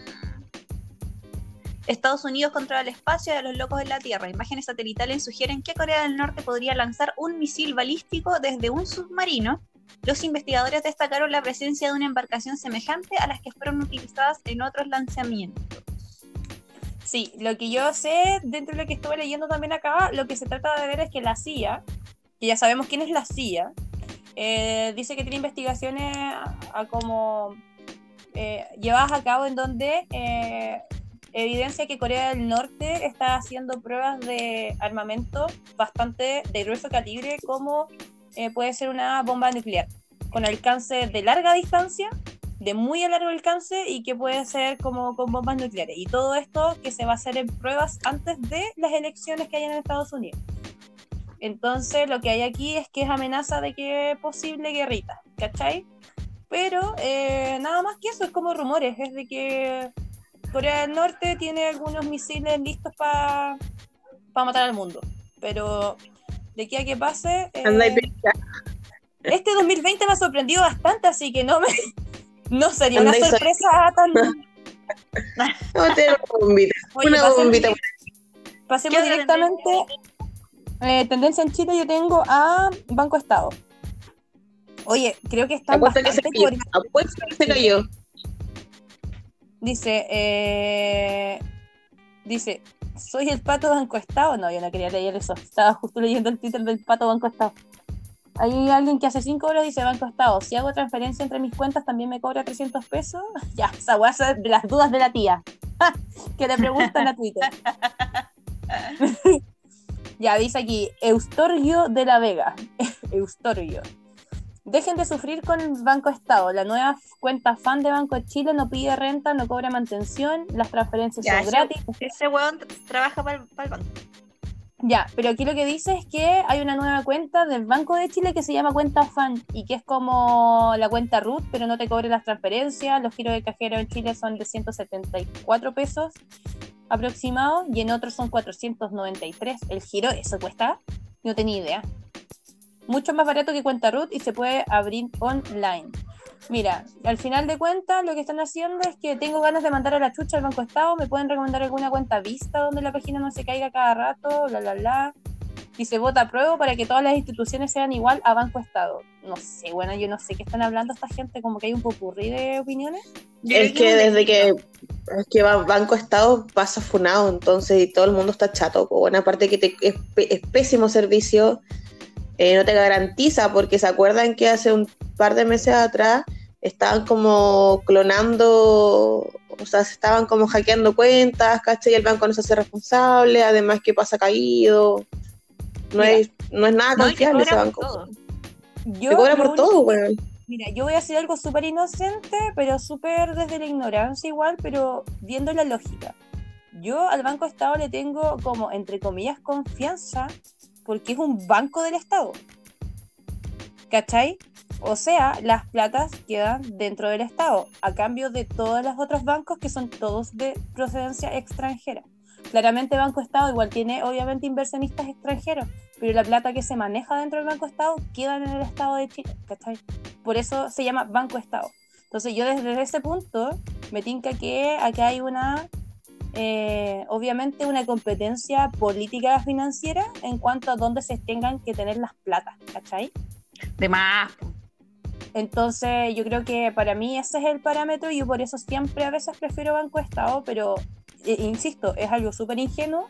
Estados Unidos controla el espacio de los locos en la Tierra. Imágenes satelitales sugieren que Corea del Norte podría lanzar un misil balístico desde un submarino. Los investigadores destacaron la presencia de una embarcación semejante a las que fueron utilizadas en otros lanzamientos. Sí, lo que yo sé, dentro de lo que estuve leyendo también acá, lo que se trata de ver es que la CIA, que ya sabemos quién es la CIA, eh, dice que tiene investigaciones a, como eh, llevadas a cabo en donde eh, evidencia que Corea del Norte está haciendo pruebas de armamento bastante de grueso calibre, como eh, puede ser una bomba nuclear, con alcance de larga distancia de muy a largo alcance y que puede ser como con bombas nucleares. Y todo esto que se va a hacer en pruebas antes de las elecciones que hay en Estados Unidos. Entonces lo que hay aquí es que es amenaza de que posible guerrita, ¿cachai? Pero eh, nada más que eso, es como rumores, es de que Corea del Norte tiene algunos misiles listos para matar al mundo. Pero de aquí a que pase... eh, este 2020 me ha sorprendido bastante, así que no me no sería una sorpresa tan. Vamos a tener una bombita. Oye, una pasemos, bombita. pasemos ¿Qué otra directamente. eh, tendencia en Chile, yo tengo a Banco Estado. Oye, creo que está Apuesto que se bastante cayó. por- Apuesto que se cayó. Dice, eh, dice, soy el pato Banco Estado. No, yo no quería leer eso. Estaba justo leyendo el Twitter del pato Banco Estado. Hay alguien que hace 5 horas dice Banco Estado. Si hago transferencia entre mis cuentas, también me cobra 300 pesos. Ya, esa weá es de las dudas de la tía. que le preguntan a Twitter. ya, dice aquí, Eustorgio de la Vega. Eustorgio. Dejen de sufrir con el Banco Estado. La nueva cuenta fan de Banco Chile no pide renta, no cobra mantención, las transferencias Ya, son ese- gratis. Ese weón trabaja para el banco. Ya, pero aquí lo que dice es que hay una nueva cuenta del Banco de Chile que se llama cuenta fan y que es como la cuenta root, pero no te cobre las transferencias. Los giros de cajero en Chile son de 174 pesos aproximados y en otros son 493. El giro, ¿eso cuesta? No tenía idea. Mucho más barato que cuenta root y se puede abrir online. Mira, al final de cuentas lo que están haciendo es que tengo ganas de mandar a la chucha al Banco Estado, me pueden recomendar alguna cuenta vista donde la página no se caiga cada rato, bla, bla, bla. Y se vota a prueba para que todas las instituciones sean igual a Banco Estado. No sé, bueno, yo no sé qué están hablando esta gente, como que hay un popurrí de opiniones. Es que desde que, es que va- Banco Estado pasa funado, entonces y todo el mundo está chato. Bueno, aparte que te- es pésimo servicio, eh, no te garantiza, porque se acuerdan que hace un par de meses atrás estaban como clonando, o sea, se estaban como hackeando cuentas, ¿cachai? Y el banco no se hace responsable, además que pasa caído. No, Mira. es, no es nada No, confiable ese banco. todo. Yo, Te cobra por único- todo, weón. Mira, yo voy a decir algo súper inocente, pero súper desde la ignorancia igual, pero viendo la lógica. Yo al Banco Estado le tengo como, entre comillas, confianza, porque es un banco del Estado. ¿Cachai? O sea, las platas quedan dentro del Estado, a cambio de todos los otros bancos que son todos de procedencia extranjera. Claramente Banco Estado igual tiene obviamente inversionistas extranjeros, pero la plata que se maneja dentro del Banco Estado queda en el Estado de Chile, ¿cachai? Por eso se llama Banco Estado. Entonces yo desde ese punto me tinca que acá hay una, eh, obviamente una competencia política financiera en cuanto a dónde se tengan que tener las platas, ¿cachai? De más. Entonces yo creo que para mí ese es el parámetro y yo por eso siempre a veces prefiero Banco Estado, pero eh, insisto, es algo súper ingenuo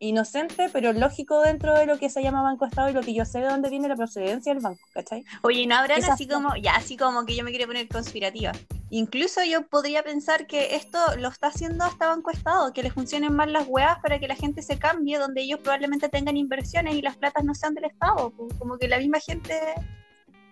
inocente, pero lógico dentro de lo que se llama Banco Estado y lo que yo sé de dónde viene la procedencia del banco, ¿cachai? Oye, ¿no habrán Esas así como, ya así como que yo me quería poner conspirativa? Incluso yo podría pensar que esto lo está haciendo hasta Banco Estado, que les funcionen mal las weas para que la gente se cambie, donde ellos probablemente tengan inversiones y las platas no sean del Estado. Como que la misma gente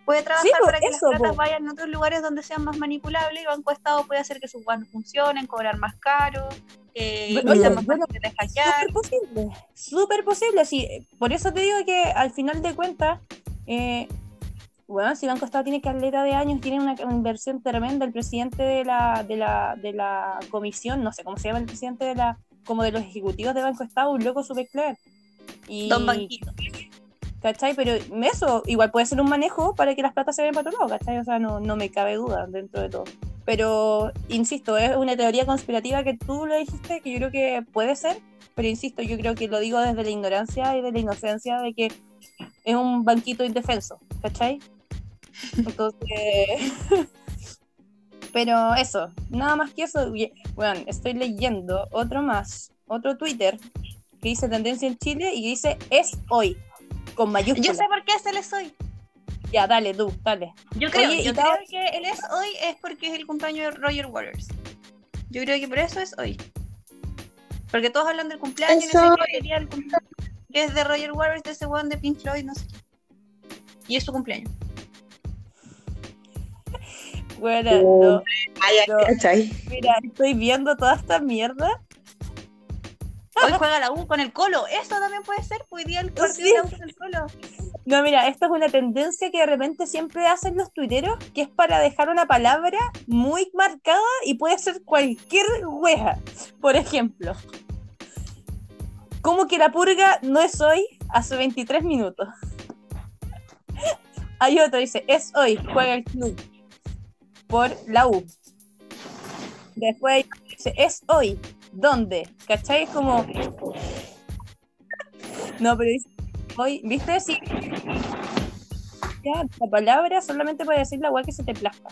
puede trabajar pues, para que eso, las platas pues. vayan a otros lugares donde sean más manipulables y Banco Estado puede hacer que sus no funcionen, cobrar más caro, que Bueno, sean más bueno, de. Súper posible, súper posible. Sí, por eso te digo que al final de cuentas, eh, bueno, si Banco Estado tiene caleta de años, tiene una inversión tremenda. El presidente de la, de la, de la comisión, no sé cómo se llama el presidente de la, como de los ejecutivos de Banco Estado, un loco super claro. Y, Don Banquito. ¿Cachai? Pero eso igual puede ser un manejo para que las platas se vayan para otro lado, ¿cachai? O sea, no, no me cabe duda dentro de todo. Pero, insisto, es una teoría conspirativa que tú lo dijiste, que yo creo que puede ser, pero insisto, yo creo que lo digo desde la ignorancia y de la inocencia de que es un banquito indefenso, ¿cachai? Entonces, pero eso, nada más que eso. Bueno, estoy leyendo otro más, otro Twitter que dice tendencia en Chile y que dice es hoy, con mayúsculas. Yo sé por qué se les hoy. Ya, dale, tú, dale. Yo creo, Oye, yo creo que él es hoy es porque es el cumpleaños de Roger Waters. Yo creo que por eso es hoy. Porque todos hablan del cumpleaños, Eso no sé qué sería el cumpleaños, que es de Roger Waters, de ese one de Pink Floyd, no sé qué. Y es su cumpleaños. Bueno, Oh. no, No. mira, estoy viendo toda esta mierda. Hoy juega la U con el Colo. Eso también puede ser. pues, Hoy día el partido Sí. de la U con el Colo. No, mira, esto es una tendencia que de repente siempre hacen los tuiteros, que es para dejar una palabra muy marcada y puede ser cualquier wea. Por ejemplo, como que la purga no es hoy, hace 23 minutos. Hay otro, dice, es hoy, juega el club por la U. Después dice, es hoy, ¿dónde? ¿Cachai? Es como... No, pero hoy, ¿viste? Sí. Ya, la palabra solamente puede decir la weá que se te plazca.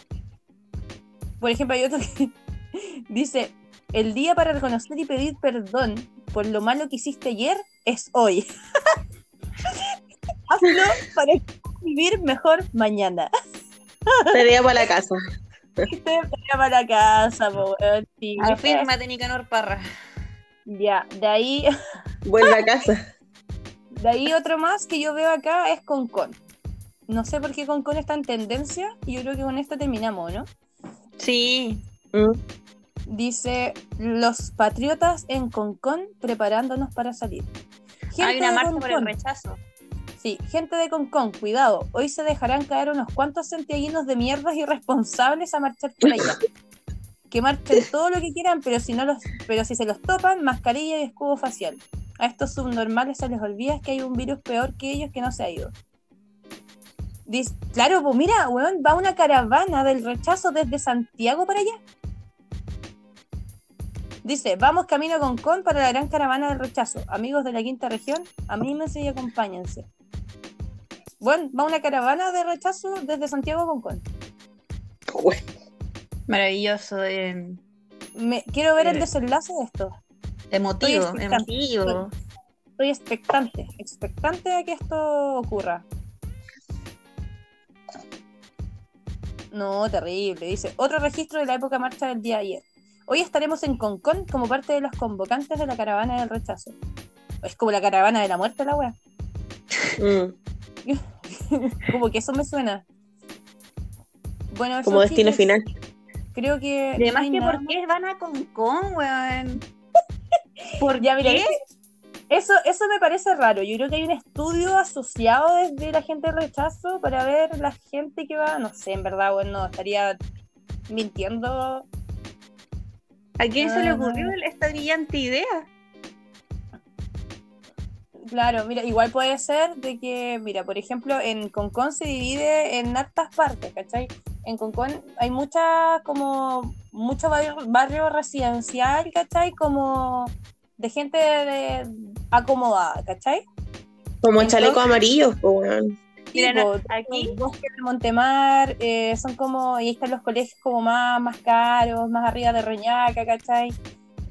Por ejemplo, hay otro que dice, el día para reconocer y pedir perdón por lo malo que hiciste ayer es hoy. Hazlo para vivir mejor mañana. Tarea para la casa. Tarea para la casa, po, weón. Sí. Afírmate, Nicanor Parra. Ya, de ahí, Vuelve a casa. de ahí otro más que yo veo acá es Concon. No sé por qué Concon está en tendencia y yo creo que con esto terminamos, ¿no? Sí. Mm. Dice, los patriotas en Concón preparándonos para salir. Hay una marcha por el rechazo. Sí, gente de Concón, cuidado. Hoy se dejarán caer unos cuantos santiaguinos de mierdas irresponsables a marchar por allá. Que marchen todo lo que quieran, pero si no los, pero si se los topan, mascarilla y escudo facial. A estos subnormales se les olvida que hay un virus peor que ellos que no se ha ido. Claro, pues mira, weón, va una caravana del rechazo desde Santiago para allá. Dice, vamos camino a Concón para la gran caravana del rechazo. Amigos de la quinta región, anímense y acompáñense. Bueno, va una caravana de rechazo desde Santiago a Concón. Bueno, Maravilloso. eh, Me, quiero ver el desenlace de esto. emotivo, Estoy expectante. emotivo. Estoy expectante, expectante a que esto ocurra. No, terrible. Dice, otro registro de la época marcha del día de ayer. Hoy estaremos en Concón como parte de los convocantes de la caravana del rechazo. Es como la caravana de la muerte, la wea. mm, como que eso me suena. Bueno, como destino final. Creo que. no Además que nada ¿por qué van a Concón, weón? ¿Por Ya, mira, qué? Eso, eso me parece raro. Yo creo que hay un estudio asociado desde la gente de rechazo para ver la gente que va. No sé, en verdad, bueno, estaría mintiendo. ¿A quién se le Ah. ocurrió esta brillante idea? Claro, mira, igual puede ser de que, mira, por ejemplo, en Concón se divide en hartas partes, ¿cachai? En Concón hay mucha, como, mucho barrio, barrio residencial, ¿cachai? Como de gente de, acomodada, ¿cachai? Como Entonces- chaleco amarillo, pues, Sí, po, aquí- los bosques de Montemar, eh, son como, y ahí están los colegios como más, más caros, más arriba de Reñaca, ¿cachai?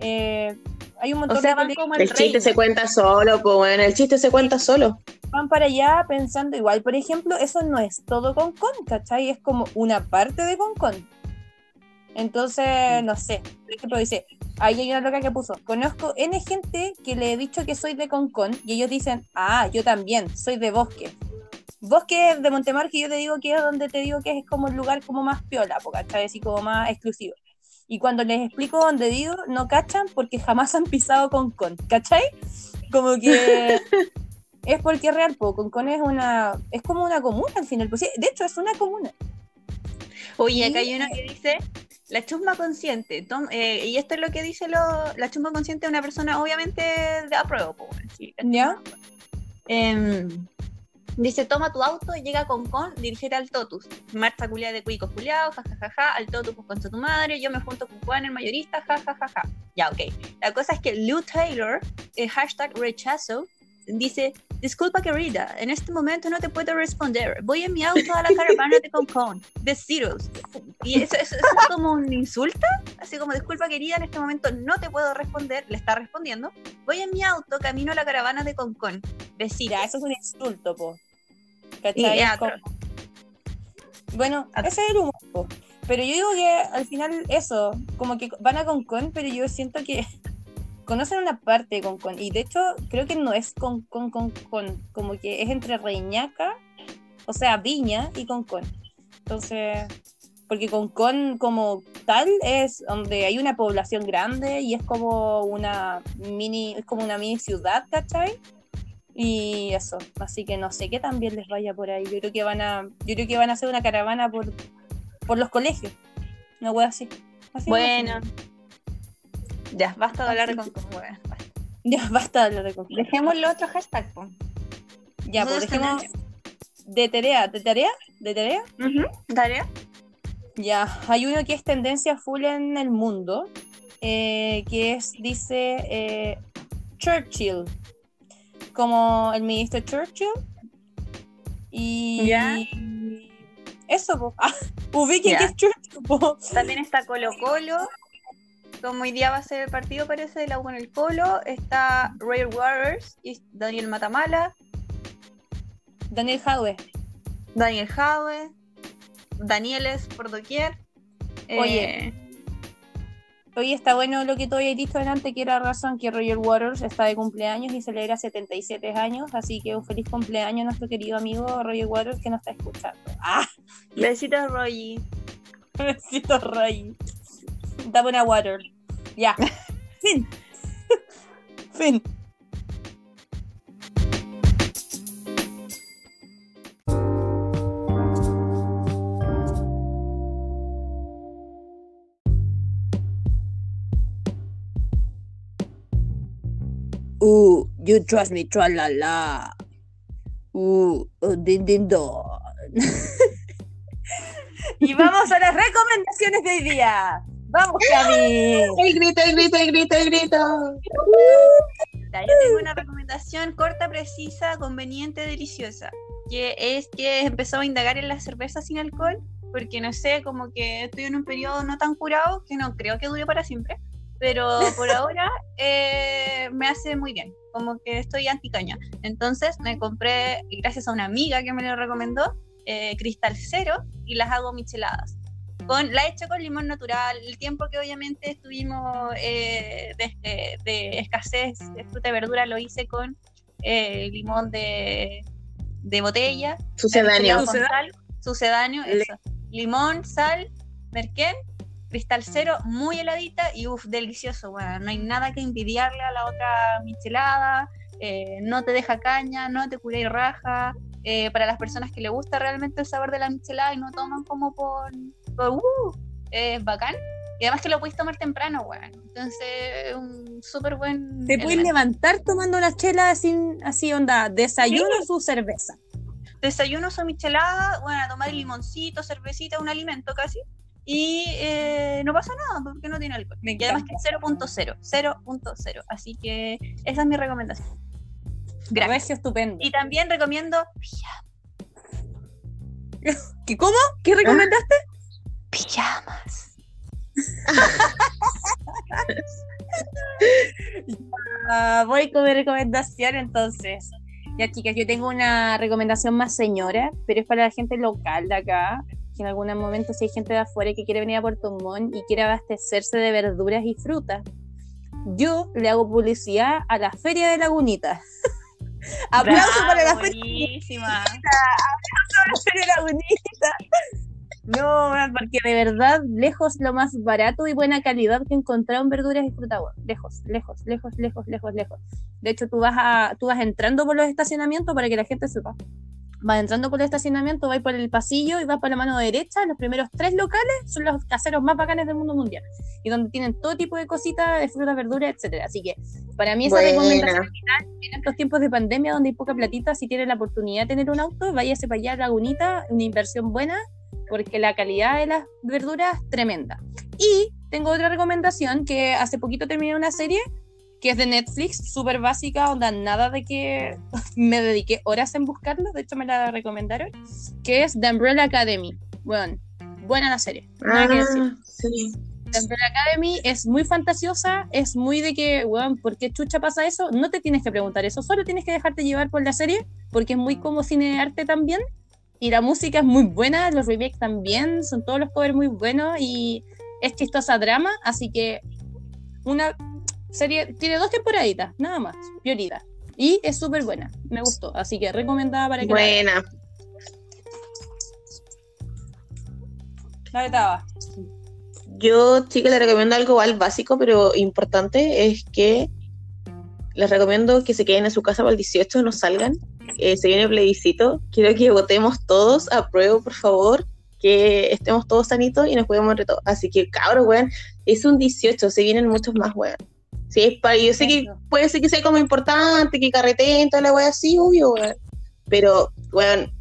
Eh, Hay un montón O sea, de van como El chiste se cuenta solo, pues bueno, el chiste se cuenta solo. van para allá pensando igual. Por ejemplo, eso no es todo Concon, ¿cachai? Es como una parte de Concon. Entonces, no sé. Por ejemplo, dice, ahí hay una loca que puso, conozco N gente que le he dicho que soy de Concon y ellos dicen, ah, yo también, soy de Bosque. Bosque de Montemar, que yo te digo que es donde te digo que es como el lugar como más piola, po, ¿cachai? Así como más exclusivo. Y cuando les explico dónde digo, no cachan porque jamás han pisado Concon, ¿cachai? Como que es porque es real, po. Concon es una, es como una comuna al final, pues sí, de hecho es una comuna. Oye, acá hay uno que dice, la chusma consciente, tom- eh, y esto es lo que dice lo, la chusma consciente de una persona obviamente de apruebo, ¿Ya? chusma. Dice, toma tu auto, llega con con, dirigete al Totus, marcha culia de cuicos culiados, jajajaja, al Totus pues contra tu madre, yo me junto con Juan el mayorista, jajajaja. Ya, ok. La cosa es que Lou Taylor, el hashtag rechazo, dice, disculpa querida, en este momento no te puedo responder, voy en mi auto a la caravana de Concon, de Zeros. Y eso, eso- eso es como un insulto, así como, disculpa querida, en este momento no te puedo responder, le está respondiendo, voy en mi auto, camino a la caravana de Concon, besitos. Ya, eso es un insulto, po. ¿Cachai? como-. Bueno, At- ese es el humor. po. Pero yo digo que al final eso, como que van a Concon, pero yo siento que conocen una parte de Concon. Y de hecho, creo que no es Concon, Concon, como que es entre Reñaca, o sea, Viña y Concon. Entonces, porque Concon como tal es donde hay una población grande y es como una mini, es como una mini ciudad, ¿cachai? Y eso, así que no sé qué también les vaya por ahí. Yo creo que van a, yo creo que van a hacer una caravana por, por los colegios. Una wea así. Así Bueno, me ya, basta de hablar de basta. imagino. Ya basta de hablar de Concon. Dejemos los otros hashtags, po. Ya, pues dejemos de tarea, de tarea, de tarea. Dale. Ya, hay uno que es tendencia full en el mundo, eh, que es, dice, eh, Churchill, como el ministro Churchill. Y Ya. eso, po. Ah, ubiquen que es Churchill, po. También está Colo Colo. Como hoy día va a ser el partido, parece, de la U con el Colo. Está Royal Warriors y Daniel Matamala, Daniel Jadwe. Daniel Jaue, Danieles por doquier. Oye. Eh, Hoy está bueno lo que tú habías dicho delante, que era razón que Roger Waters está de cumpleaños y celebra 77 años, así que un feliz cumpleaños a nuestro querido amigo Roger Waters que nos está escuchando. ¡Ah! besitos, Roy. Besito, Roy. Dame una water. Ya. fin. fin. You trust me, tra la la. Uh, uh, din din don. y vamos a las recomendaciones de hoy día. Vamos, Cami. El grito, el grito, el grito, el grito. Yo tengo una recomendación corta, precisa, conveniente, deliciosa. Que es que he empezado a indagar en las cervezas sin alcohol, porque no sé, como que estoy en un periodo no tan curado, que no creo que dure para siempre. Pero por ahora eh, me hace muy bien, como que estoy anticaña. Entonces me compré, gracias a una amiga que me lo recomendó, eh, Cristal Cero y las hago micheladas. Con, la he hecho con limón natural. El tiempo que obviamente estuvimos eh, de, de- de escasez de fruta y verdura lo hice con eh, limón de, de botella. Sucedáneo. sucedáneo, Le- eso. Limón, sal, merquén, cristal cero, muy heladita y uff, delicioso. Bueno, no hay nada que envidiarle a la otra michelada. eh, no te deja caña, no te cura y raja. eh, para las personas que le gusta realmente el sabor de la michelada y no toman como por, por uh, es bacán. Y además que lo puedes tomar temprano, weón. Entonces, un súper buen. Te puedes levantar tomando una chela sin, así onda, desayuno su cerveza. desayuno su michelada, bueno, a tomar limoncito, cervecita, un alimento casi. Y eh, no pasa nada porque no tiene alcohol. Me Y además que es 0.0, 0.0. Así que esa es mi recomendación. Gracias. Estupendo. Y también recomiendo ¿Qué, ¿Cómo? ¿Qué recomendaste? pijamas. Ah, voy con mi recomendación entonces. Ya chicas, yo tengo una recomendación más señora, pero es para la gente local de acá, que en algún momento si hay gente de afuera que quiere venir a Puerto Montt y quiere abastecerse de verduras y frutas, yo le hago publicidad a la Feria de Lagunita. Aplauso para la Feria Buenísima. de Lagunita. No, porque de verdad, lejos lo más barato y buena calidad que he encontrado en verduras y frutas. bueno, Lejos, lejos, lejos, lejos, lejos, lejos. De hecho, tú vas, a, tú vas entrando por los estacionamientos para que la gente sepa. Vas entrando por el estacionamiento, vas por el pasillo y vas por la mano derecha. Los primeros tres locales son los caseros más bacanes del mundo mundial. Y donde tienen todo tipo de cositas, de frutas, verduras, etcétera. Así que para mí esa Buena. recomendación final, en estos tiempos de pandemia donde hay poca platita, si tienen la oportunidad de tener un auto, váyase para allá a Lagunita, una inversión buena, porque la calidad de las verduras es tremenda. Y tengo otra recomendación que hace poquito terminé una serie que es de Netflix, súper básica, onda nada de que me dediqué horas en buscarlo, de hecho me la recomendaron, que es The Umbrella Academy. Bueno, buena la serie. Nada que decir. Ah, sí. The Umbrella Academy es muy fantasiosa, es muy de que, weón, ¿por qué chucha pasa eso? No te tienes que preguntar eso, solo tienes que dejarte llevar por la serie, porque es muy como cine de arte también. Y la música es muy buena, los remakes también, son todos los covers muy buenos y es chistosa drama, así que una serie, tiene dos temporaditas, nada más, violita. Y es súper buena, me gustó, así que recomendada para que. Buena. La vetaba. Yo, chicas, les recomiendo algo igual básico, pero importante, es que les recomiendo que se queden en su casa para el 18, no salgan. Eh, se viene el plebiscito. Quiero que votemos todos, apruebo, por favor, que estemos todos sanitos y nos cuidemos entre todos. Así que, cabros, weón, es un 18, se vienen muchos más, weón. Sí, es para, yo sé que puede ser que sea como importante, que carreteen, toda la weá así, obvio, weón. Pero, weón,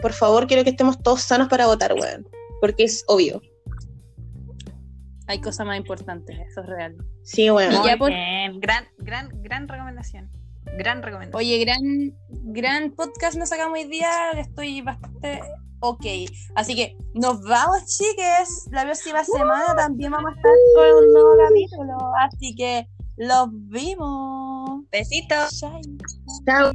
por favor, quiero que estemos todos sanos para votar, weón. Porque es obvio. Hay cosas más importantes, eso es real. Sí, weón. Y Muy ya por- bien. Gran, gran, gran recomendación. Gran recomendación. Oye, gran, gran podcast nos sacamos hoy día. Estoy bastante ok. Así que nos vamos, chiques. La próxima semana también vamos a estar con un nuevo capítulo. Así que los vimos. Besitos. Chao.